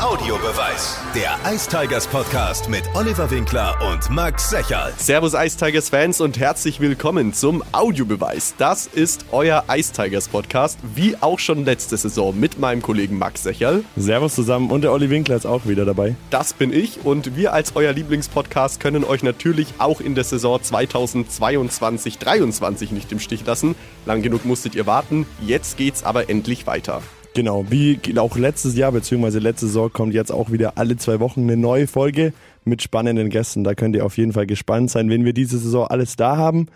Audiobeweis. Der Ice Tigers Podcast mit Oliver Winkler und Max Secherl. Servus Ice Tigers Fans und herzlich willkommen zum Audiobeweis. Das ist euer Ice Tigers Podcast, wie auch schon letzte Saison mit meinem Kollegen Max Secherl. Servus zusammen und der Olli Winkler ist auch wieder dabei. Das bin ich und wir als euer Lieblingspodcast können euch natürlich auch in der Saison 2022-23 nicht im Stich lassen. Lang genug musstet ihr warten, jetzt geht's aber endlich weiter. Genau, wie auch letztes Jahr bzw. letzte Saison kommt jetzt auch wieder alle zwei Wochen eine neue Folge mit spannenden Gästen. Da könnt ihr auf jeden Fall gespannt sein, wenn wir diese Saison alles da haben.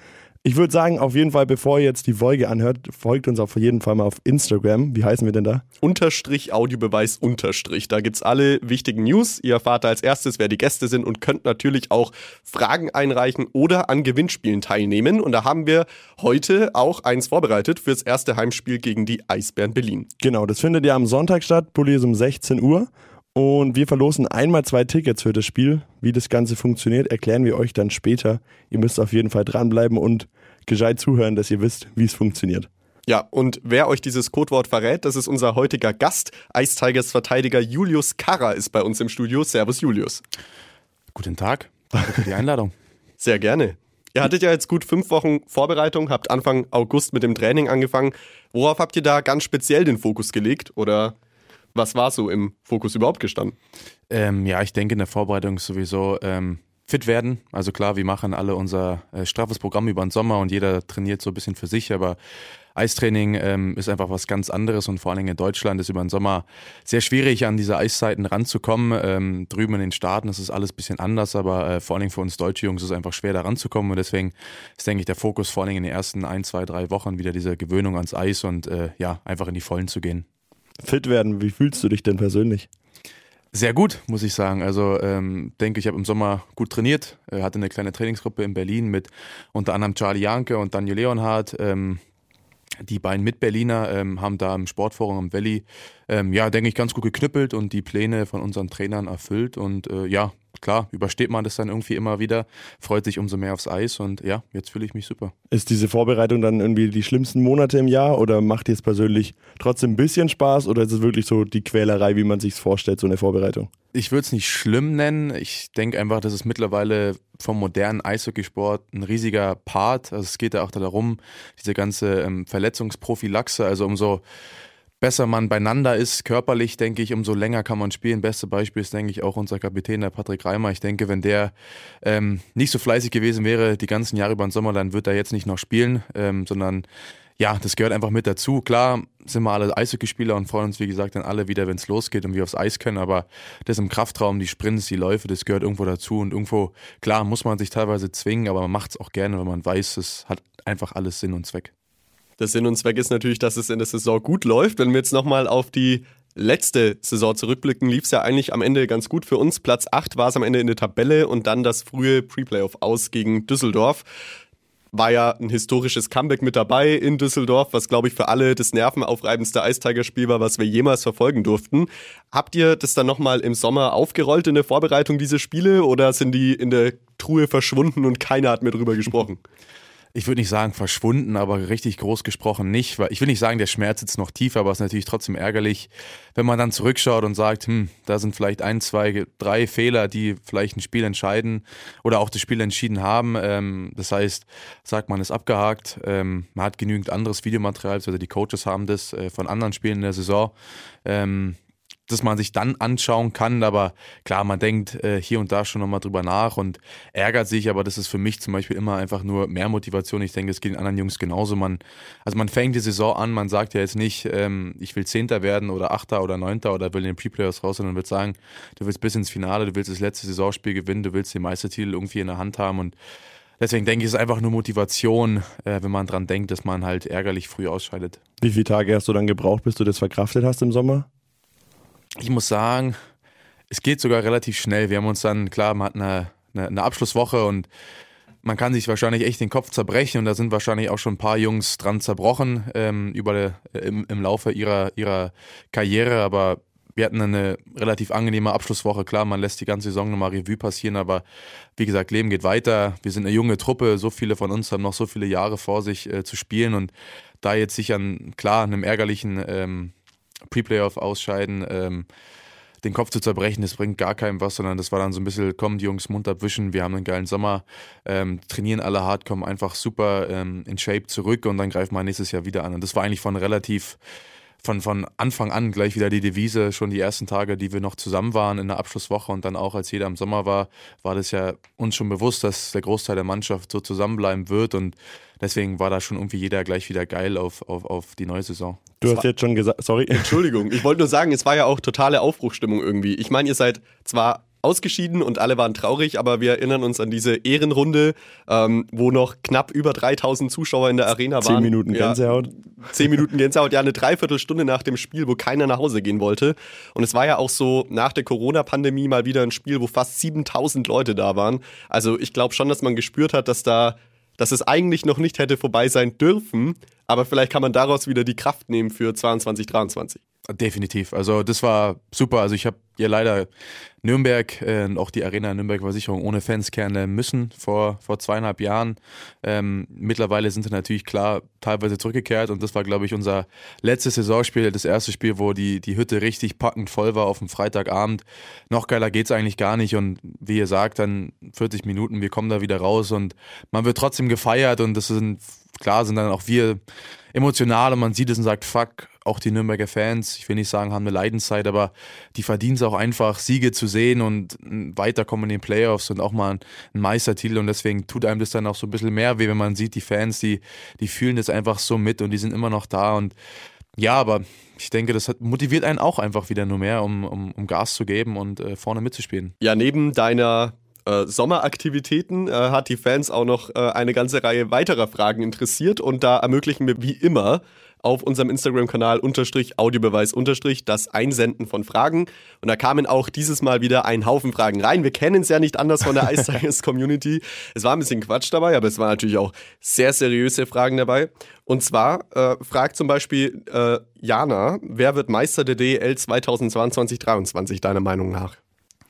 Ich würde sagen, auf jeden Fall, bevor ihr jetzt die Folge anhört, folgt uns auf jeden Fall mal auf Instagram. Wie heißen wir denn da? Unterstrich Audiobeweis Unterstrich. Da gibt's alle wichtigen News. Ihr erfahrt als erstes, wer die Gäste sind und könnt natürlich auch Fragen einreichen oder an Gewinnspielen teilnehmen. Und da haben wir heute auch eins vorbereitet fürs erste Heimspiel gegen die Eisbären Berlin. Genau, das findet ja am Sonntag statt. Pulli ist um 16 Uhr. Und wir verlosen einmal zwei Tickets für das Spiel. Wie das Ganze funktioniert, erklären wir euch dann später. Ihr müsst auf jeden Fall dranbleiben und gescheit zuhören, dass ihr wisst, wie es funktioniert. Ja, und wer euch dieses Codewort verrät, das ist unser heutiger Gast. Ice Tigers Verteidiger Julius Karrer ist bei uns im Studio. Servus Julius. Guten Tag, danke für die Einladung. Sehr gerne. Ihr hattet ja jetzt gut fünf Wochen Vorbereitung, habt Anfang August mit dem Training angefangen. Worauf habt ihr da ganz speziell den Fokus gelegt oder was war so im Fokus überhaupt gestanden? Ähm, ja, ich denke in der Vorbereitung sowieso ähm, fit werden. Also klar, wir machen alle unser äh, straffes Programm über den Sommer und jeder trainiert so ein bisschen für sich, aber Eistraining ähm, ist einfach was ganz anderes und vor allen Dingen in Deutschland ist über den Sommer sehr schwierig, an diese Eiszeiten ranzukommen. Ähm, drüben in den Staaten ist es alles ein bisschen anders, aber äh, vor allen Dingen für uns deutsche Jungs ist es einfach schwer, da ranzukommen und deswegen ist, denke ich, der Fokus vor allen Dingen in den ersten ein, zwei, drei Wochen wieder diese Gewöhnung ans Eis und äh, ja, einfach in die Vollen zu gehen fit werden. Wie fühlst du dich denn persönlich? Sehr gut, muss ich sagen. Also ähm, denke, ich habe im Sommer gut trainiert, äh, hatte eine kleine Trainingsgruppe in Berlin mit unter anderem Charlie Janke und Daniel Leonhardt. Ähm, die beiden Mitberliner ähm, haben da im Sportforum am Valley, ähm, ja, denke ich, ganz gut geknüppelt und die Pläne von unseren Trainern erfüllt. Und äh, ja, klar, übersteht man das dann irgendwie immer wieder, freut sich umso mehr aufs Eis und ja, jetzt fühle ich mich super. Ist diese Vorbereitung dann irgendwie die schlimmsten Monate im Jahr oder macht dir es persönlich trotzdem ein bisschen Spaß oder ist es wirklich so die Quälerei, wie man sich vorstellt, so eine Vorbereitung? Ich würde es nicht schlimm nennen. Ich denke einfach, dass es mittlerweile vom modernen Eishockeysport ein riesiger Part. Also es geht ja auch darum, diese ganze ähm, Verletzungsprophylaxe, also umso besser man beieinander ist, körperlich, denke ich, umso länger kann man spielen. Beste Beispiel ist, denke ich, auch unser Kapitän, der Patrick Reimer. Ich denke, wenn der ähm, nicht so fleißig gewesen wäre, die ganzen Jahre über den Sommer, dann wird er jetzt nicht noch spielen, ähm, sondern ja, das gehört einfach mit dazu. Klar sind wir alle Eishockeyspieler und freuen uns, wie gesagt, dann alle wieder, wenn es losgeht und wir aufs Eis können. Aber das im Kraftraum, die Sprints, die Läufe, das gehört irgendwo dazu. Und irgendwo, klar, muss man sich teilweise zwingen, aber man macht es auch gerne, wenn man weiß, es hat einfach alles Sinn und Zweck. Der Sinn und Zweck ist natürlich, dass es in der Saison gut läuft. Wenn wir jetzt nochmal auf die letzte Saison zurückblicken, lief es ja eigentlich am Ende ganz gut für uns. Platz 8 war es am Ende in der Tabelle und dann das frühe Pre-Playoff aus gegen Düsseldorf. War ja ein historisches Comeback mit dabei in Düsseldorf, was glaube ich für alle das nervenaufreibendste Eistiger-Spiel war, was wir jemals verfolgen durften. Habt ihr das dann nochmal im Sommer aufgerollt in der Vorbereitung, diese Spiele, oder sind die in der Truhe verschwunden und keiner hat mehr drüber gesprochen? ich würde nicht sagen verschwunden, aber richtig groß gesprochen nicht. Weil ich will nicht sagen, der Schmerz sitzt noch tiefer, aber es ist natürlich trotzdem ärgerlich, wenn man dann zurückschaut und sagt, hm, da sind vielleicht ein, zwei, drei Fehler, die vielleicht ein Spiel entscheiden oder auch das Spiel entschieden haben. Ähm, das heißt, sagt man ist abgehakt, ähm, man hat genügend anderes Videomaterial, also die Coaches haben das äh, von anderen Spielen in der Saison. Ähm, dass man sich dann anschauen kann. Aber klar, man denkt äh, hier und da schon nochmal drüber nach und ärgert sich, aber das ist für mich zum Beispiel immer einfach nur mehr Motivation. Ich denke, es geht den anderen Jungs genauso. Man, also man fängt die Saison an, man sagt ja jetzt nicht, ähm, ich will Zehnter werden oder Achter oder Neunter oder will in den Pre-Players raus, sondern wird sagen, du willst bis ins Finale, du willst das letzte Saisonspiel gewinnen, du willst den Meistertitel irgendwie in der Hand haben und Deswegen denke ich, es ist einfach nur Motivation, äh, wenn man dran denkt, dass man halt ärgerlich früh ausscheidet. Wie viele Tage hast du dann gebraucht, bis du das verkraftet hast im Sommer? Ich muss sagen, es geht sogar relativ schnell. Wir haben uns dann, klar, man hat eine, eine, eine Abschlusswoche und man kann sich wahrscheinlich echt den Kopf zerbrechen und da sind wahrscheinlich auch schon ein paar Jungs dran zerbrochen ähm, über im, im Laufe ihrer, ihrer Karriere, aber wir hatten eine relativ angenehme Abschlusswoche. Klar, man lässt die ganze Saison nochmal Revue passieren, aber wie gesagt, Leben geht weiter. Wir sind eine junge Truppe, so viele von uns haben noch so viele Jahre vor sich äh, zu spielen und da jetzt sich an, klar, einem ärgerlichen ähm, Pre-Playoff ausscheiden. Ähm, den Kopf zu zerbrechen, das bringt gar keinem was, sondern das war dann so ein bisschen, kommen die Jungs munter abwischen, wir haben einen geilen Sommer, ähm, trainieren alle hart, kommen einfach super ähm, in Shape zurück und dann greifen wir nächstes Jahr wieder an. Und das war eigentlich von relativ von, von Anfang an gleich wieder die Devise, schon die ersten Tage, die wir noch zusammen waren in der Abschlusswoche und dann auch als jeder im Sommer war, war das ja uns schon bewusst, dass der Großteil der Mannschaft so zusammenbleiben wird und deswegen war da schon irgendwie jeder gleich wieder geil auf, auf, auf die neue Saison. Du hast jetzt schon gesagt, sorry. Entschuldigung, ich wollte nur sagen, es war ja auch totale Aufbruchstimmung irgendwie. Ich meine, ihr seid zwar ausgeschieden und alle waren traurig, aber wir erinnern uns an diese Ehrenrunde, ähm, wo noch knapp über 3000 Zuschauer in der Arena waren. Zehn Minuten Gänsehaut. Ja, zehn Minuten Gänsehaut, ja, eine Dreiviertelstunde nach dem Spiel, wo keiner nach Hause gehen wollte. Und es war ja auch so nach der Corona-Pandemie mal wieder ein Spiel, wo fast 7000 Leute da waren. Also ich glaube schon, dass man gespürt hat, dass da dass es eigentlich noch nicht hätte vorbei sein dürfen, aber vielleicht kann man daraus wieder die Kraft nehmen für 22, 23. Definitiv. Also das war super. Also ich habe ja leider Nürnberg äh, und auch die Arena Nürnberg Versicherung ohne Fans kennenlernen müssen vor, vor zweieinhalb Jahren. Ähm, mittlerweile sind sie natürlich klar teilweise zurückgekehrt und das war, glaube ich, unser letztes Saisonspiel, das erste Spiel, wo die, die Hütte richtig packend voll war auf dem Freitagabend. Noch geiler geht's eigentlich gar nicht und wie ihr sagt, dann 40 Minuten, wir kommen da wieder raus und man wird trotzdem gefeiert und das sind, klar sind dann auch wir emotional und man sieht es und sagt, fuck, auch die Nürnberger Fans, ich will nicht sagen, haben eine Leidenszeit, aber die verdienen es auch einfach, Siege zu sehen und weiterkommen in den Playoffs und auch mal ein Meistertitel und deswegen tut einem das dann auch so ein bisschen mehr weh, wenn man sieht, die Fans, die, die fühlen das einfach so mit und die sind immer noch da und ja, aber ich denke, das motiviert einen auch einfach wieder nur mehr, um, um, um Gas zu geben und äh, vorne mitzuspielen. Ja, neben deiner äh, Sommeraktivitäten äh, hat die Fans auch noch äh, eine ganze Reihe weiterer Fragen interessiert und da ermöglichen wir wie immer auf unserem Instagram-Kanal unterstrich Audiobeweis unterstrich das Einsenden von Fragen. Und da kamen auch dieses Mal wieder ein Haufen Fragen rein. Wir kennen es ja nicht anders von der Ice Tigers Community. Es war ein bisschen Quatsch dabei, aber es waren natürlich auch sehr seriöse Fragen dabei. Und zwar äh, fragt zum Beispiel äh, Jana, wer wird Meister der DEL 2022-23 deiner Meinung nach?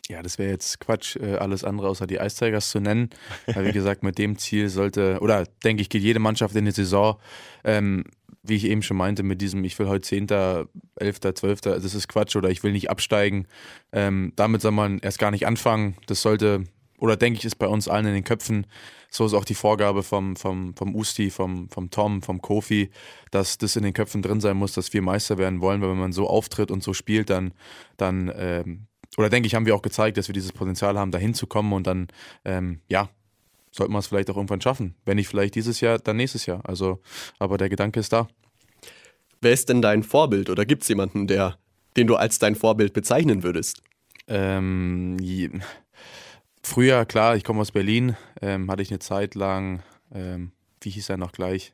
Ja, das wäre jetzt Quatsch, äh, alles andere außer die Ice Tigers zu nennen. Weil, wie gesagt, mit dem Ziel sollte, oder denke ich, geht jede Mannschaft in die Saison. Ähm, wie ich eben schon meinte, mit diesem, ich will heute 10., 11., 12., das ist Quatsch oder ich will nicht absteigen. Ähm, damit soll man erst gar nicht anfangen. Das sollte, oder denke ich, ist bei uns allen in den Köpfen. So ist auch die Vorgabe vom, vom, vom Usti, vom, vom Tom, vom Kofi, dass das in den Köpfen drin sein muss, dass wir Meister werden wollen, weil wenn man so auftritt und so spielt, dann, dann ähm, oder denke ich, haben wir auch gezeigt, dass wir dieses Potenzial haben, da hinzukommen und dann, ähm, ja, sollten wir es vielleicht auch irgendwann schaffen. Wenn nicht vielleicht dieses Jahr, dann nächstes Jahr. Also, aber der Gedanke ist da. Wer ist denn dein Vorbild oder gibt es jemanden, der, den du als dein Vorbild bezeichnen würdest? Ähm, früher, klar, ich komme aus Berlin, ähm, hatte ich eine Zeit lang, ähm, wie hieß er noch gleich,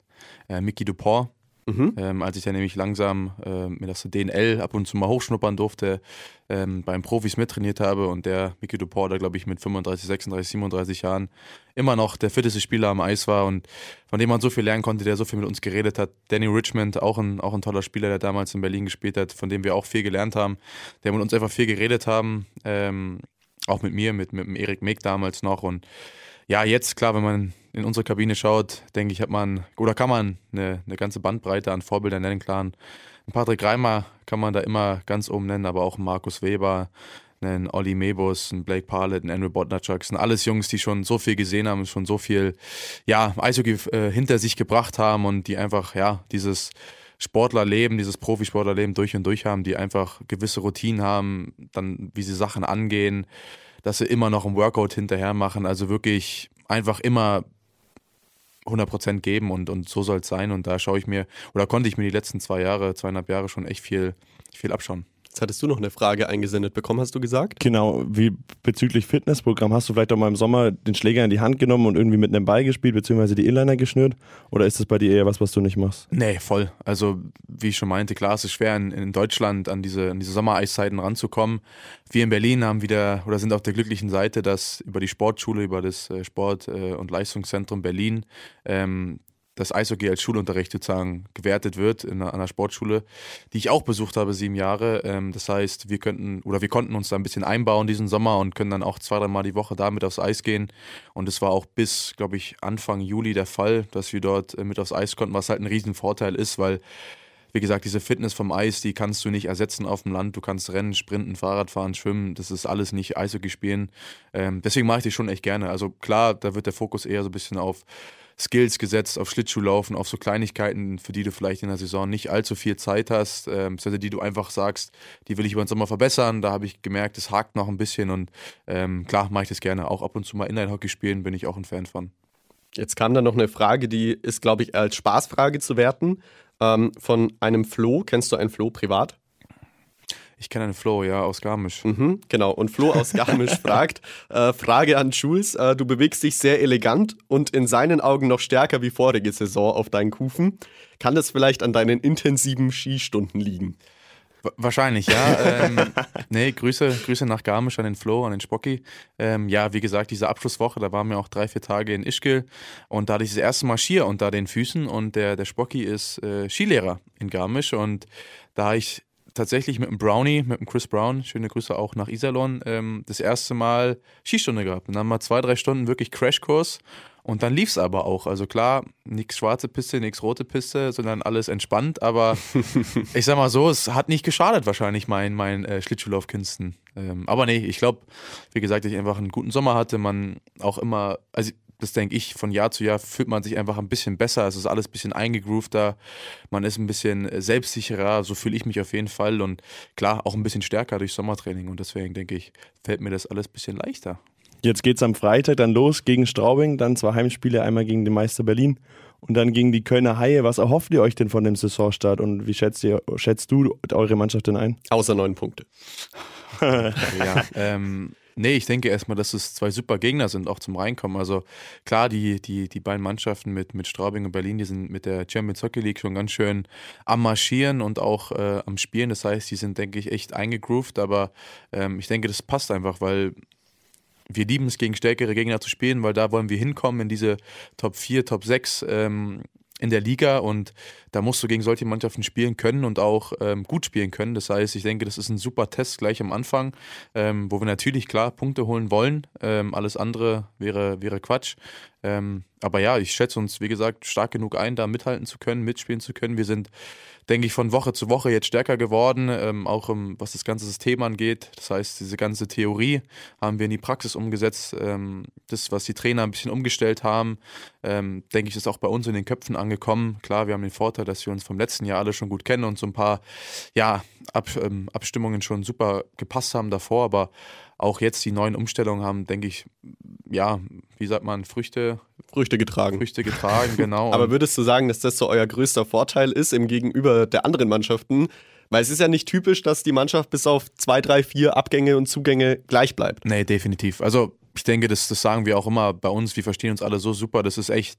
äh, Mickey Dupont Mhm. Ähm, als ich dann nämlich langsam äh, mir das DNL ab und zu mal hochschnuppern durfte, ähm, beim Profis mittrainiert habe und der Mickey Duport, der glaube ich mit 35, 36, 37 Jahren immer noch der fitteste Spieler am Eis war und von dem man so viel lernen konnte, der so viel mit uns geredet hat. Danny Richmond, auch ein, auch ein toller Spieler, der damals in Berlin gespielt hat, von dem wir auch viel gelernt haben, der mit uns einfach viel geredet haben, ähm, auch mit mir, mit, mit dem Erik Meck damals noch und ja, jetzt klar, wenn man in unsere Kabine schaut, denke ich, hat man oder kann man eine, eine ganze Bandbreite an Vorbildern nennen. Klar, Patrick Reimer kann man da immer ganz oben nennen, aber auch Markus Weber, einen Olli Mebus, einen Blake Parlett, einen Andrew Bodnarchuk. Das sind alles Jungs, die schon so viel gesehen haben, schon so viel ja, Eishockey äh, hinter sich gebracht haben und die einfach ja dieses Sportlerleben, dieses Profisportlerleben durch und durch haben, die einfach gewisse Routinen haben, dann wie sie Sachen angehen dass sie immer noch ein Workout hinterher machen. Also wirklich einfach immer 100% geben und, und so soll es sein. Und da schaue ich mir, oder konnte ich mir die letzten zwei Jahre, zweieinhalb Jahre schon echt viel, viel abschauen. Jetzt hattest du noch eine Frage eingesendet bekommen, hast du gesagt? Genau, wie bezüglich Fitnessprogramm, hast du vielleicht auch mal im Sommer den Schläger in die Hand genommen und irgendwie mit einem Ball gespielt, beziehungsweise die Inliner geschnürt? Oder ist das bei dir eher was, was du nicht machst? Nee, voll. Also, wie ich schon meinte, klar, es ist schwer in, in Deutschland an diese, an diese Sommereiszeiten ranzukommen. Wir in Berlin haben wieder oder sind auf der glücklichen Seite, dass über die Sportschule, über das äh, Sport- äh, und Leistungszentrum Berlin ähm, das Eishockey als Schulunterricht sozusagen gewertet wird in einer, Sportschule, die ich auch besucht habe, sieben Jahre. Ähm, das heißt, wir könnten oder wir konnten uns da ein bisschen einbauen diesen Sommer und können dann auch zwei, dreimal die Woche da mit aufs Eis gehen. Und es war auch bis, glaube ich, Anfang Juli der Fall, dass wir dort äh, mit aufs Eis konnten, was halt ein Riesenvorteil ist, weil wie gesagt, diese Fitness vom Eis, die kannst du nicht ersetzen auf dem Land. Du kannst rennen, sprinten, Fahrrad fahren, schwimmen. Das ist alles nicht Eishockey spielen. Ähm, deswegen mache ich das schon echt gerne. Also klar, da wird der Fokus eher so ein bisschen auf Skills gesetzt, auf Schlittschuhlaufen, auf so Kleinigkeiten, für die du vielleicht in der Saison nicht allzu viel Zeit hast, ähm, die du einfach sagst, die will ich über den Sommer verbessern. Da habe ich gemerkt, es hakt noch ein bisschen und ähm, klar mache ich das gerne. Auch ab und zu mal Inline-Hockey spielen bin ich auch ein Fan von. Jetzt kam dann noch eine Frage, die ist, glaube ich, als Spaßfrage zu werten. Ähm, von einem Flo. Kennst du einen Flo privat? Ich kenne einen Flo, ja, aus Garmisch. Mhm, genau. Und Flo aus Garmisch fragt: äh, Frage an Jules. Äh, du bewegst dich sehr elegant und in seinen Augen noch stärker wie vorige Saison auf deinen Kufen. Kann das vielleicht an deinen intensiven Skistunden liegen? Wahrscheinlich, ja. ähm, nee, Grüße, Grüße nach Garmisch an den Flo, an den Spocki. Ähm, ja, wie gesagt, diese Abschlusswoche, da waren wir auch drei, vier Tage in Ischgl und da hatte ich das erste Mal Skier unter den Füßen und der, der Spocki ist äh, Skilehrer in Garmisch und da habe ich tatsächlich mit dem Brownie, mit dem Chris Brown, schöne Grüße auch nach Iserlohn, ähm, das erste Mal Skistunde gehabt. Und dann haben wir zwei, drei Stunden wirklich Crashkurs und dann lief es aber auch. Also klar, nichts schwarze Piste, nichts rote Piste, sondern alles entspannt. Aber ich sag mal so, es hat nicht geschadet wahrscheinlich meinen mein, äh, Schlittschuhlaufkünsten. Ähm, aber nee, ich glaube, wie gesagt, ich einfach einen guten Sommer hatte. Man auch immer, also das denke ich, von Jahr zu Jahr fühlt man sich einfach ein bisschen besser. Es ist alles ein bisschen eingegroovter. Man ist ein bisschen äh, selbstsicherer. So fühle ich mich auf jeden Fall. Und klar, auch ein bisschen stärker durch Sommertraining. Und deswegen denke ich, fällt mir das alles ein bisschen leichter. Jetzt geht es am Freitag dann los gegen Straubing, dann zwei Heimspiele, einmal gegen den Meister Berlin und dann gegen die Kölner Haie. Was erhofft ihr euch denn von dem Saisonstart und wie schätzt, ihr, schätzt du eure Mannschaft denn ein? Außer neun Punkte. ja, ähm, Nee, ich denke erstmal, dass es zwei super Gegner sind, auch zum Reinkommen. Also klar, die, die, die beiden Mannschaften mit, mit Straubing und Berlin, die sind mit der Champions Hockey League schon ganz schön am Marschieren und auch äh, am Spielen. Das heißt, die sind, denke ich, echt eingegroovt, aber ähm, ich denke, das passt einfach, weil wir lieben es, gegen stärkere Gegner zu spielen, weil da wollen wir hinkommen in diese Top 4, Top 6 ähm, in der Liga und da musst du gegen solche Mannschaften spielen können und auch ähm, gut spielen können. Das heißt, ich denke, das ist ein super Test gleich am Anfang, ähm, wo wir natürlich klar Punkte holen wollen. Ähm, alles andere wäre, wäre Quatsch. Ähm, aber ja, ich schätze uns, wie gesagt, stark genug ein, da mithalten zu können, mitspielen zu können. Wir sind denke ich, von Woche zu Woche jetzt stärker geworden, ähm, auch im, was das ganze System angeht. Das heißt, diese ganze Theorie haben wir in die Praxis umgesetzt. Ähm, das, was die Trainer ein bisschen umgestellt haben, denke ich, ist auch bei uns in den Köpfen angekommen. Klar, wir haben den Vorteil, dass wir uns vom letzten Jahr alle schon gut kennen und so ein paar ja, Ab, ähm, Abstimmungen schon super gepasst haben davor, aber auch jetzt die neuen Umstellungen haben, denke ich, ja, wie sagt man, Früchte. Früchte getragen. Früchte getragen, genau. Aber würdest du sagen, dass das so euer größter Vorteil ist im Gegenüber der anderen Mannschaften? Weil es ist ja nicht typisch, dass die Mannschaft bis auf zwei, drei, vier Abgänge und Zugänge gleich bleibt. Nee, definitiv. Also ich denke, das, das sagen wir auch immer bei uns, wir verstehen uns alle so super. Das ist echt,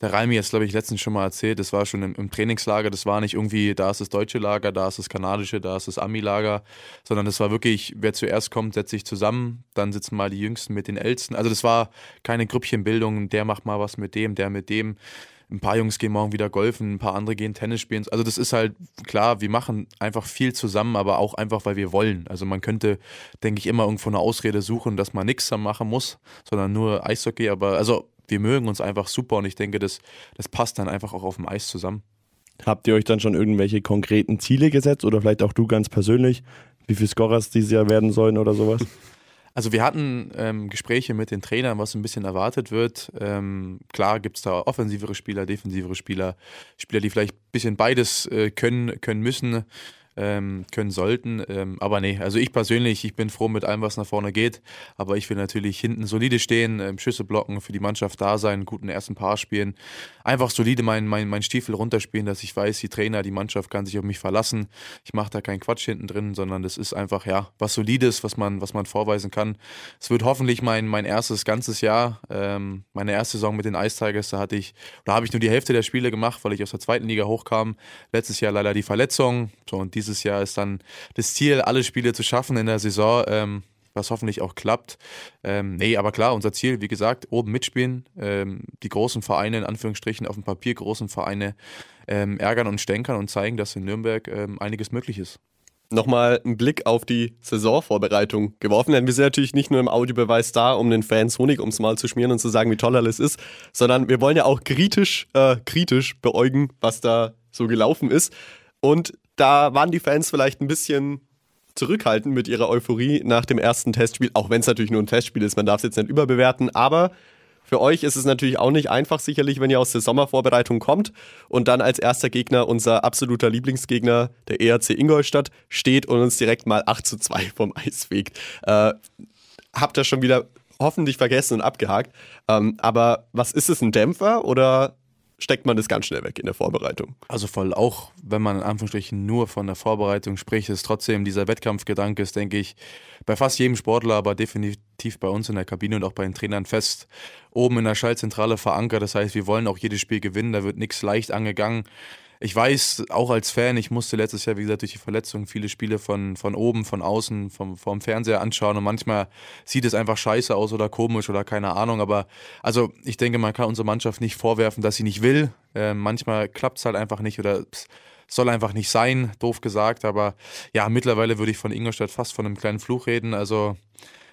der Raimi jetzt, glaube ich, letztens schon mal erzählt, das war schon im, im, Trainingslager, das war nicht irgendwie, da ist das deutsche Lager, da ist das kanadische, da ist das Ami-Lager, sondern das war wirklich, wer zuerst kommt, setzt sich zusammen, dann sitzen mal die Jüngsten mit den Ältesten. Also das war keine Grüppchenbildung, der macht mal was mit dem, der mit dem ein paar Jungs gehen morgen wieder golfen, ein paar andere gehen Tennis spielen. Also das ist halt klar, wir machen einfach viel zusammen, aber auch einfach, weil wir wollen. Also man könnte, denke ich, immer irgendwo eine Ausrede suchen, dass man nichts machen muss, sondern nur Eishockey. Aber also wir mögen uns einfach super und ich denke, das, das passt dann einfach auch auf dem Eis zusammen. Habt ihr euch dann schon irgendwelche konkreten Ziele gesetzt oder vielleicht auch du ganz persönlich, wie viele Scorers dieses Jahr werden sollen oder sowas? Also wir hatten ähm, Gespräche mit den Trainern, was ein bisschen erwartet wird. Ähm, klar gibt es da offensivere Spieler, defensivere Spieler, Spieler, die vielleicht ein bisschen beides äh, können, können müssen ähm, können sollten. Ähm, aber nee, also ich persönlich, ich bin froh mit allem, was nach vorne geht. Aber ich will natürlich hinten solide stehen, ähm, Schüsse blocken, für die Mannschaft da sein, guten ersten Paar spielen. Einfach solide meinen mein, mein Stiefel runterspielen, dass ich weiß, die Trainer, die Mannschaft kann sich auf mich verlassen. Ich mache da keinen Quatsch hinten drin, sondern das ist einfach, ja, was Solides, was man, was man vorweisen kann. Es wird hoffentlich mein, mein erstes ganzes Jahr, ähm, meine erste Saison mit den Ice Tigers, da hatte ich, da habe ich nur die Hälfte der Spiele gemacht, weil ich aus der zweiten Liga hochkam. Letztes Jahr leider die Verletzung. So, und dieses Jahr ist dann das Ziel, alle Spiele zu schaffen in der Saison. Ähm, was hoffentlich auch klappt. Ähm, nee, aber klar, unser Ziel, wie gesagt, oben mitspielen, ähm, die großen Vereine, in Anführungsstrichen auf dem Papier großen Vereine ähm, ärgern und stänkern und zeigen, dass in Nürnberg ähm, einiges möglich ist. Nochmal einen Blick auf die Saisonvorbereitung geworfen, denn wir sind natürlich nicht nur im Audiobeweis da, um den Fans Honig ums Mal zu schmieren und zu sagen, wie toll alles ist, sondern wir wollen ja auch kritisch, äh, kritisch beäugen, was da so gelaufen ist. Und da waren die Fans vielleicht ein bisschen zurückhaltend mit ihrer Euphorie nach dem ersten Testspiel, auch wenn es natürlich nur ein Testspiel ist, man darf es jetzt nicht überbewerten, aber für euch ist es natürlich auch nicht einfach, sicherlich, wenn ihr aus der Sommervorbereitung kommt und dann als erster Gegner unser absoluter Lieblingsgegner, der ERC Ingolstadt, steht und uns direkt mal 8 zu 2 vom Eis fegt. Äh, habt ihr schon wieder hoffentlich vergessen und abgehakt. Ähm, aber was ist es, ein Dämpfer oder steckt man das ganz schnell weg in der Vorbereitung. Also voll, auch wenn man in Anführungsstrichen nur von der Vorbereitung spricht, ist trotzdem dieser Wettkampfgedanke, ist, denke ich, bei fast jedem Sportler, aber definitiv bei uns in der Kabine und auch bei den Trainern fest oben in der Schaltzentrale verankert. Das heißt, wir wollen auch jedes Spiel gewinnen, da wird nichts leicht angegangen ich weiß, auch als Fan, ich musste letztes Jahr, wie gesagt, durch die Verletzung viele Spiele von, von oben, von außen, vom, vom Fernseher anschauen und manchmal sieht es einfach scheiße aus oder komisch oder keine Ahnung. Aber also ich denke, man kann unserer Mannschaft nicht vorwerfen, dass sie nicht will. Äh, manchmal klappt es halt einfach nicht oder soll einfach nicht sein, doof gesagt. Aber ja, mittlerweile würde ich von Ingolstadt fast von einem kleinen Fluch reden. Also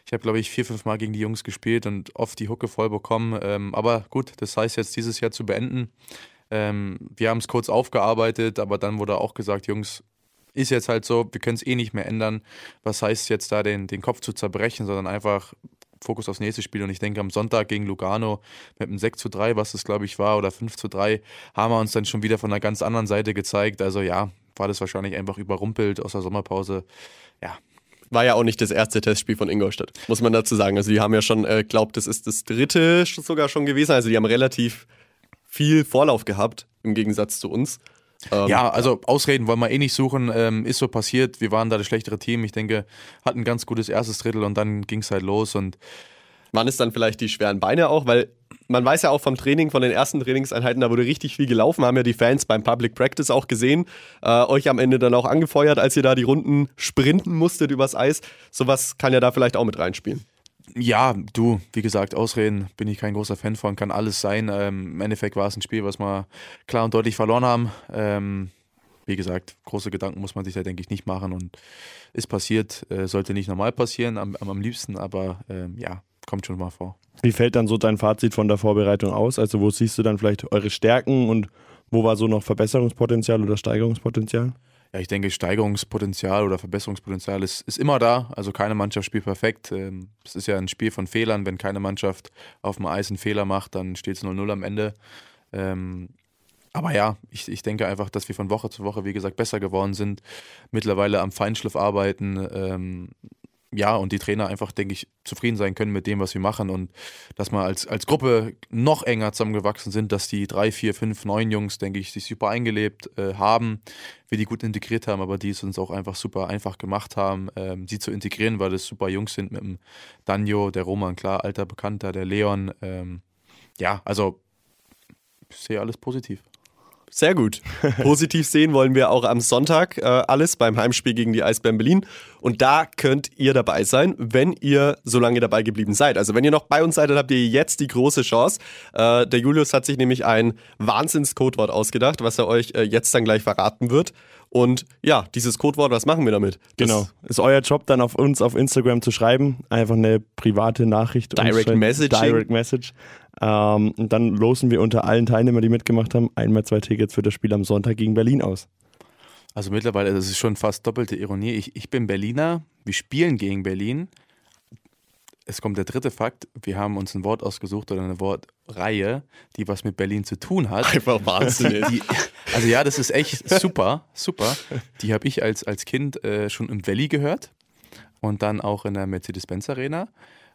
ich habe, glaube ich, vier, fünf Mal gegen die Jungs gespielt und oft die Hucke voll bekommen. Ähm, aber gut, das heißt jetzt dieses Jahr zu beenden. Ähm, wir haben es kurz aufgearbeitet, aber dann wurde auch gesagt, Jungs, ist jetzt halt so, wir können es eh nicht mehr ändern. Was heißt jetzt da den, den Kopf zu zerbrechen, sondern einfach Fokus aufs nächste Spiel. Und ich denke, am Sonntag gegen Lugano mit einem 6 zu 3, was das glaube ich war, oder 5 zu 3, haben wir uns dann schon wieder von einer ganz anderen Seite gezeigt. Also ja, war das wahrscheinlich einfach überrumpelt aus der Sommerpause. Ja, war ja auch nicht das erste Testspiel von Ingolstadt, muss man dazu sagen. Also die haben ja schon, äh, glaubt, das ist das dritte sogar schon gewesen. Also die haben relativ viel Vorlauf gehabt, im Gegensatz zu uns. Ähm, ja, also Ausreden wollen wir eh nicht suchen. Ähm, ist so passiert. Wir waren da das schlechtere Team. Ich denke, hatten ein ganz gutes erstes Drittel und dann ging es halt los. Und waren es dann vielleicht die schweren Beine auch? Weil man weiß ja auch vom Training, von den ersten Trainingseinheiten, da wurde richtig viel gelaufen. Haben ja die Fans beim Public Practice auch gesehen. Äh, euch am Ende dann auch angefeuert, als ihr da die Runden sprinten musstet übers Eis. Sowas kann ja da vielleicht auch mit reinspielen. Ja, du, wie gesagt, Ausreden bin ich kein großer Fan von, kann alles sein. Ähm, Im Endeffekt war es ein Spiel, was wir klar und deutlich verloren haben. Ähm, wie gesagt, große Gedanken muss man sich da, denke ich, nicht machen und ist passiert, äh, sollte nicht normal passieren, am, am liebsten, aber ähm, ja, kommt schon mal vor. Wie fällt dann so dein Fazit von der Vorbereitung aus? Also, wo siehst du dann vielleicht eure Stärken und wo war so noch Verbesserungspotenzial oder Steigerungspotenzial? Ja, ich denke, Steigerungspotenzial oder Verbesserungspotenzial ist, ist immer da. Also keine Mannschaft spielt perfekt. Ähm, es ist ja ein Spiel von Fehlern. Wenn keine Mannschaft auf dem Eis einen Fehler macht, dann steht es 0-0 am Ende. Ähm, aber ja, ich, ich denke einfach, dass wir von Woche zu Woche, wie gesagt, besser geworden sind. Mittlerweile am Feinschliff arbeiten, ähm, ja, und die Trainer einfach, denke ich, zufrieden sein können mit dem, was wir machen und dass wir als, als Gruppe noch enger zusammengewachsen sind, dass die drei, vier, fünf, neun Jungs, denke ich, sich super eingelebt äh, haben, wir die gut integriert haben, aber die es uns auch einfach super einfach gemacht haben, ähm, sie zu integrieren, weil es super Jungs sind mit dem Danjo, der Roman, klar, alter Bekannter, der Leon. Ähm, ja, also ich sehe alles positiv. Sehr gut. Positiv sehen wollen wir auch am Sonntag äh, alles beim Heimspiel gegen die Eisbären Berlin. Und da könnt ihr dabei sein, wenn ihr so lange dabei geblieben seid. Also wenn ihr noch bei uns seid, dann habt ihr jetzt die große Chance. Äh, der Julius hat sich nämlich ein Wahnsinns-Codewort ausgedacht, was er euch äh, jetzt dann gleich verraten wird. Und ja, dieses Codewort, was machen wir damit? Das genau. Ist euer Job dann auf uns auf Instagram zu schreiben. Einfach eine private Nachricht. Direct Message. Direct Message. Ähm, und dann losen wir unter allen Teilnehmern, die mitgemacht haben, einmal zwei Tickets für das Spiel am Sonntag gegen Berlin aus. Also mittlerweile, das ist schon fast doppelte Ironie. Ich, ich bin Berliner, wir spielen gegen Berlin es kommt der dritte Fakt. Wir haben uns ein Wort ausgesucht oder eine Wortreihe, die was mit Berlin zu tun hat. Einfach wahnsinnig. Die, also ja, das ist echt super, super. Die habe ich als, als Kind äh, schon im Valley gehört und dann auch in der Mercedes-Benz Arena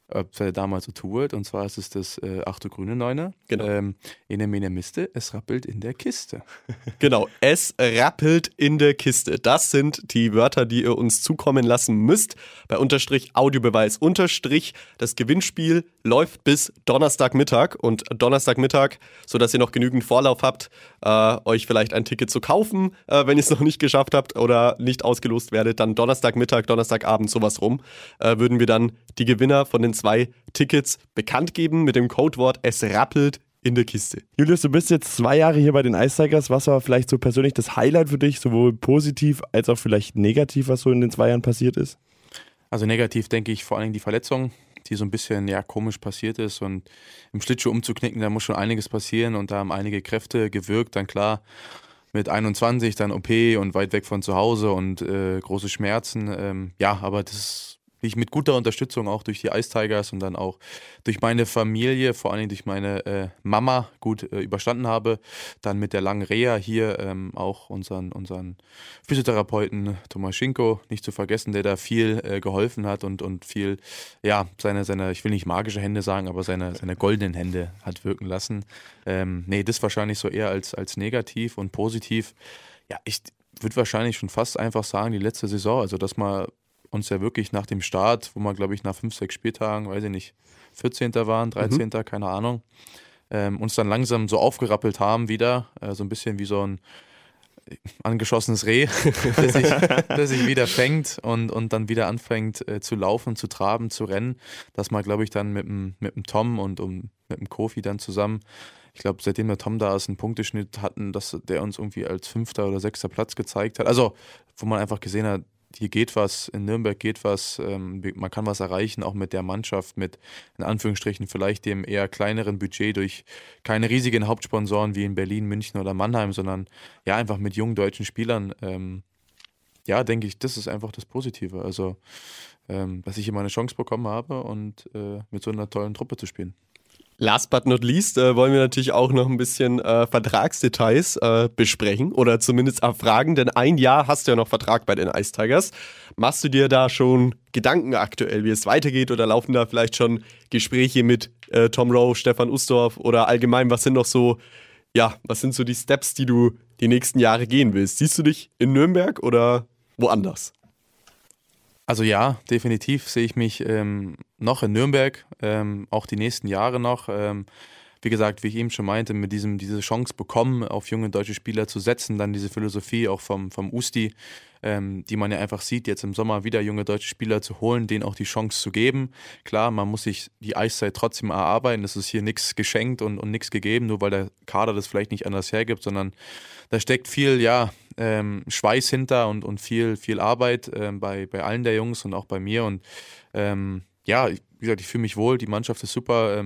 äh, damals so tourt. Und zwar ist es das äh, Achte Grüne Neune. Genau. Ähm, in der Mene Miste, es rappelt in der Kiste. Genau, es rappelt in der Kiste. Das sind die Wörter, die ihr uns zukommen lassen müsst. Bei Unterstrich Audiobeweis Unterstrich. Das Gewinnspiel läuft bis Donnerstagmittag und Donnerstagmittag, sodass ihr noch genügend Vorlauf habt, äh, euch vielleicht ein Ticket zu kaufen, äh, wenn ihr es noch nicht geschafft habt oder nicht ausgelost werdet. Dann Donnerstagmittag, Donnerstagabend, sowas rum, äh, würden wir dann die Gewinner von den zwei Tickets bekannt geben mit dem Codewort Es rappelt in der Kiste. Julius, du bist jetzt zwei Jahre hier bei den Ice Tigers. Was war vielleicht so persönlich das Highlight für dich, sowohl positiv als auch vielleicht negativ, was so in den zwei Jahren passiert ist? Also negativ denke ich vor allem die Verletzung, die so ein bisschen ja komisch passiert ist und im Schlittschuh umzuknicken, da muss schon einiges passieren und da haben einige Kräfte gewirkt. Dann klar, mit 21 dann OP und weit weg von zu Hause und äh, große Schmerzen. Ähm, ja, aber das wie ich mit guter Unterstützung auch durch die Ice Tigers und dann auch durch meine Familie, vor allem durch meine äh, Mama gut äh, überstanden habe. Dann mit der langen Reha hier ähm, auch unseren, unseren Physiotherapeuten Tomaschinko nicht zu vergessen, der da viel äh, geholfen hat und, und viel, ja, seine, seine, ich will nicht magische Hände sagen, aber seine, seine goldenen Hände hat wirken lassen. Ähm, nee, das wahrscheinlich so eher als, als negativ und positiv. Ja, ich würde wahrscheinlich schon fast einfach sagen, die letzte Saison, also dass man uns ja wirklich nach dem Start, wo wir, glaube ich, nach fünf, sechs Spieltagen, weiß ich nicht, 14. waren, 13., mhm. keine Ahnung, ähm, uns dann langsam so aufgerappelt haben wieder, äh, so ein bisschen wie so ein angeschossenes Reh, das sich, das sich wieder fängt und, und dann wieder anfängt äh, zu laufen, zu traben, zu rennen. Das mal, glaube ich, dann mit dem, mit dem Tom und um, mit dem Kofi dann zusammen. Ich glaube, seitdem der Tom da ist, einen Punkteschnitt hatten, dass der uns irgendwie als fünfter oder sechster Platz gezeigt hat. Also, wo man einfach gesehen hat, hier geht was, in Nürnberg geht was, ähm, man kann was erreichen, auch mit der Mannschaft, mit in Anführungsstrichen vielleicht dem eher kleineren Budget durch keine riesigen Hauptsponsoren wie in Berlin, München oder Mannheim, sondern ja einfach mit jungen deutschen Spielern. Ähm, ja, denke ich, das ist einfach das Positive. Also, ähm, dass ich hier mal eine Chance bekommen habe und äh, mit so einer tollen Truppe zu spielen. Last but not least äh, wollen wir natürlich auch noch ein bisschen äh, Vertragsdetails äh, besprechen oder zumindest erfragen, denn ein Jahr hast du ja noch Vertrag bei den Ice Tigers. Machst du dir da schon Gedanken aktuell, wie es weitergeht oder laufen da vielleicht schon Gespräche mit äh, Tom Rowe, Stefan Ustorf oder allgemein, was sind noch so, ja, was sind so die Steps, die du die nächsten Jahre gehen willst? Siehst du dich in Nürnberg oder woanders? Also ja, definitiv sehe ich mich ähm, noch in Nürnberg, ähm, auch die nächsten Jahre noch. Ähm, wie gesagt, wie ich eben schon meinte, mit diesem diese Chance bekommen, auf junge deutsche Spieler zu setzen, dann diese Philosophie auch vom, vom Usti, ähm, die man ja einfach sieht, jetzt im Sommer wieder junge deutsche Spieler zu holen, denen auch die Chance zu geben. Klar, man muss sich die Eiszeit trotzdem erarbeiten, es ist hier nichts geschenkt und, und nichts gegeben, nur weil der Kader das vielleicht nicht anders hergibt, sondern da steckt viel, ja, ähm, Schweiß hinter und, und viel, viel Arbeit ähm, bei, bei allen der Jungs und auch bei mir. Und ähm, ja, wie gesagt, ich fühle mich wohl, die Mannschaft ist super.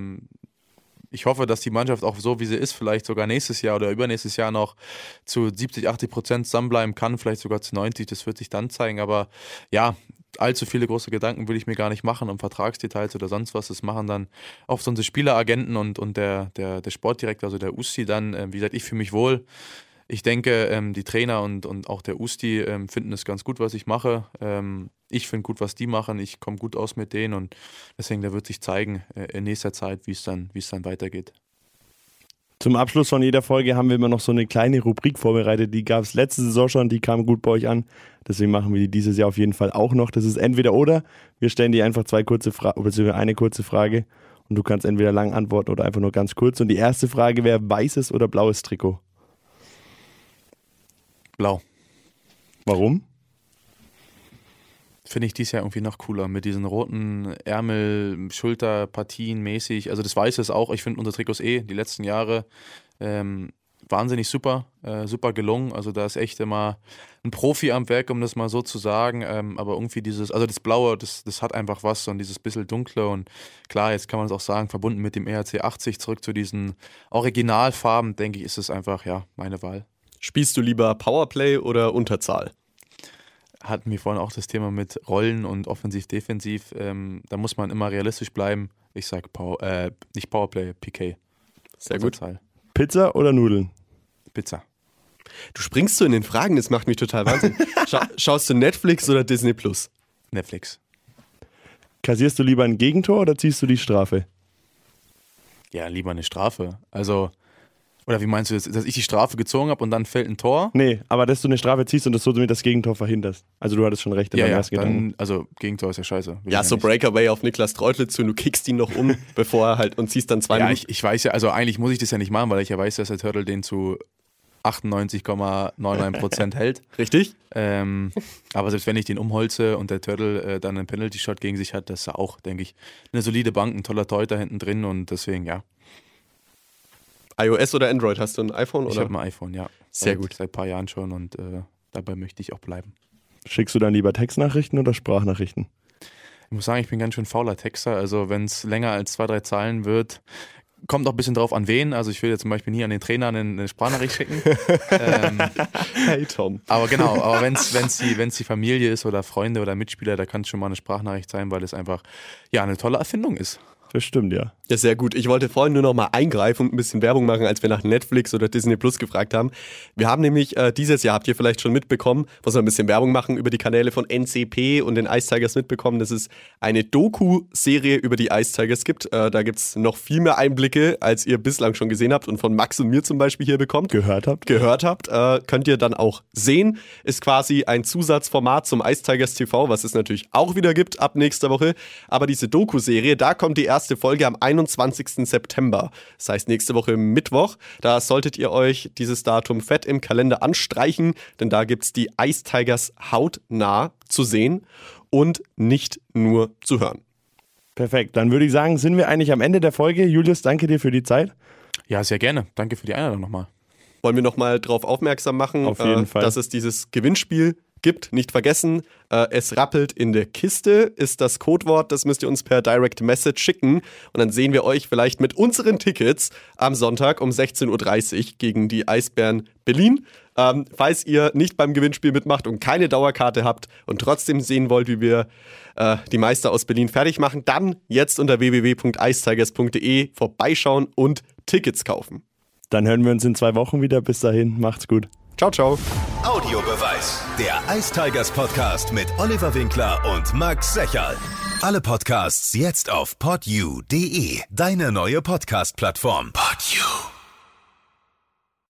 Ich hoffe, dass die Mannschaft auch so, wie sie ist, vielleicht sogar nächstes Jahr oder übernächstes Jahr noch zu 70, 80 Prozent zusammenbleiben kann, vielleicht sogar zu 90. Das wird sich dann zeigen. Aber ja, allzu viele große Gedanken will ich mir gar nicht machen um Vertragsdetails oder sonst was. Das machen dann oft unsere Spieleragenten und, und der, der, der Sportdirektor, also der Usti dann. Ähm, wie gesagt, ich fühle mich wohl ich denke, ähm, die Trainer und, und auch der Usti ähm, finden es ganz gut, was ich mache. Ich finde gut, was die machen. Ich komme gut aus mit denen und deswegen, da wird sich zeigen äh, in nächster Zeit, wie es dann, es dann weitergeht. Zum Abschluss von jeder Folge haben wir immer noch so eine kleine Rubrik vorbereitet. Die gab es letzte Saison schon, die kam gut bei euch an. Deswegen machen wir die dieses Jahr auf jeden Fall auch noch. Das ist entweder oder. Wir stellen dir einfach zwei kurze Fragen, beziehungsweise eine kurze Frage und du kannst entweder lang antworten oder einfach nur ganz kurz. Und die erste Frage wäre weißes oder blaues Trikot? Blau. Warum? Finde ich dies Jahr irgendwie noch cooler mit diesen roten Ärmel, Schulterpartien mäßig. Also das Weiße ist auch, ich finde unsere Trikots eh die letzten Jahre ähm, wahnsinnig super, äh, super gelungen. Also da ist echt immer ein Profi am Werk, um das mal so zu sagen. Ähm, aber irgendwie dieses, also das Blaue, das, das hat einfach was und dieses bisschen dunkle und klar, jetzt kann man es auch sagen, verbunden mit dem ERC 80 zurück zu diesen Originalfarben, denke ich, ist es einfach, ja, meine Wahl. Spielst du lieber Powerplay oder Unterzahl? Hatten wir vorhin auch das Thema mit Rollen und offensiv-defensiv. Ähm, da muss man immer realistisch bleiben. Ich sage Power, äh, nicht Powerplay, PK. Sehr gut. Pizza oder Nudeln? Pizza. Du springst so in den Fragen, das macht mich total wahnsinnig. Scha schaust du Netflix oder Disney Plus? Netflix. Kassierst du lieber ein Gegentor oder ziehst du die Strafe? Ja, lieber eine Strafe. Also oder wie meinst du das, dass ich die Strafe gezogen habe und dann fällt ein Tor? Nee, aber dass du eine Strafe ziehst und das so damit das Gegentor verhinderst. Also du hattest schon recht in ja, ja, ersten dann, Gedanken. Also Gegentor ist ja scheiße. Ja, so Breakaway auf Niklas Treutle zu und du kickst ihn noch um, bevor er halt und ziehst dann zwei Ja, ich, ich weiß ja, also eigentlich muss ich das ja nicht machen, weil ich ja weiß, dass der Turtle den zu 98,99% hält. Richtig. Ähm, aber selbst wenn ich den umholze und der Turtle äh, dann einen Penalty-Shot gegen sich hat, das ist auch, denke ich, eine solide Bank, ein toller Teuter hinten drin und deswegen, ja, iOS oder Android? Hast du ein iPhone? Ich habe ein iPhone, ja. Sehr gut. Seit ein paar Jahren schon und äh, dabei möchte ich auch bleiben. Schickst du dann lieber Textnachrichten oder Sprachnachrichten? Ich muss sagen, ich bin ganz schön fauler Texter. Also wenn es länger als zwei, drei Zeilen wird, kommt auch ein bisschen drauf an wen. Also ich will jetzt zum Beispiel hier an den Trainer eine, eine Sprachnachricht schicken. ähm, Hey Tom. aber genau, aber wenn es wenn's die, wenn's die Familie ist oder Freunde oder Mitspieler, da kann es schon mal eine Sprachnachricht sein, weil es einfach ja eine tolle Erfindung ist. Das stimmt, ja. Ja, sehr gut. Ich wollte vorhin nur noch mal eingreifen und ein bisschen Werbung machen, als wir nach Netflix oder Disney Plus gefragt haben. Wir haben nämlich äh, dieses Jahr, habt ihr vielleicht schon mitbekommen, muss man ein bisschen Werbung machen, über die Kanäle von NCP und den Ice Tigers mitbekommen, dass es eine Doku-Serie über die Ice Tigers gibt. Äh, da gibt es noch viel mehr Einblicke, als ihr bislang schon gesehen habt und von Max und mir zum Beispiel hier bekommt. Gehört habt. Gehört habt, äh, könnt ihr dann auch sehen. Ist quasi ein Zusatzformat zum Ice Tigers TV, was es natürlich auch wieder gibt ab nächster Woche. Aber diese Doku-Serie, da kommt die erste Folge am 21. September. Das heißt nächste Woche Mittwoch. Da solltet ihr euch dieses Datum fett im Kalender anstreichen, denn da gibt es die Ice Tigers hautnah zu sehen und nicht nur zu hören. Perfekt. Dann würde ich sagen, sind wir eigentlich am Ende der Folge. Julius, danke dir für die Zeit. Ja, sehr gerne. Danke für die Einladung nochmal. wollen wir nochmal darauf aufmerksam machen, Auf jeden äh, Fall. dass es dieses Gewinnspiel gibt. Nicht vergessen, äh, es rappelt in der Kiste, ist das Codewort. Das müsst ihr uns per Direct Message schicken. Und dann sehen wir euch vielleicht mit unseren Tickets am Sonntag um 16.30 Uhr gegen die Eisbären Berlin. Ähm, falls ihr nicht beim Gewinnspiel mitmacht und keine Dauerkarte habt und trotzdem sehen wollt, wie wir äh, die Meister aus Berlin fertig machen, dann jetzt unter www.eistigers.de vorbeischauen und Tickets kaufen. Dann hören wir uns in zwei Wochen wieder. Bis dahin, macht's gut. Ciao, ciao. Audiobeweis. Der Ice Tigers Podcast mit Oliver Winkler und Max Secherl. Alle Podcasts jetzt auf podyou.de, deine neue Podcast-Plattform. Podyou.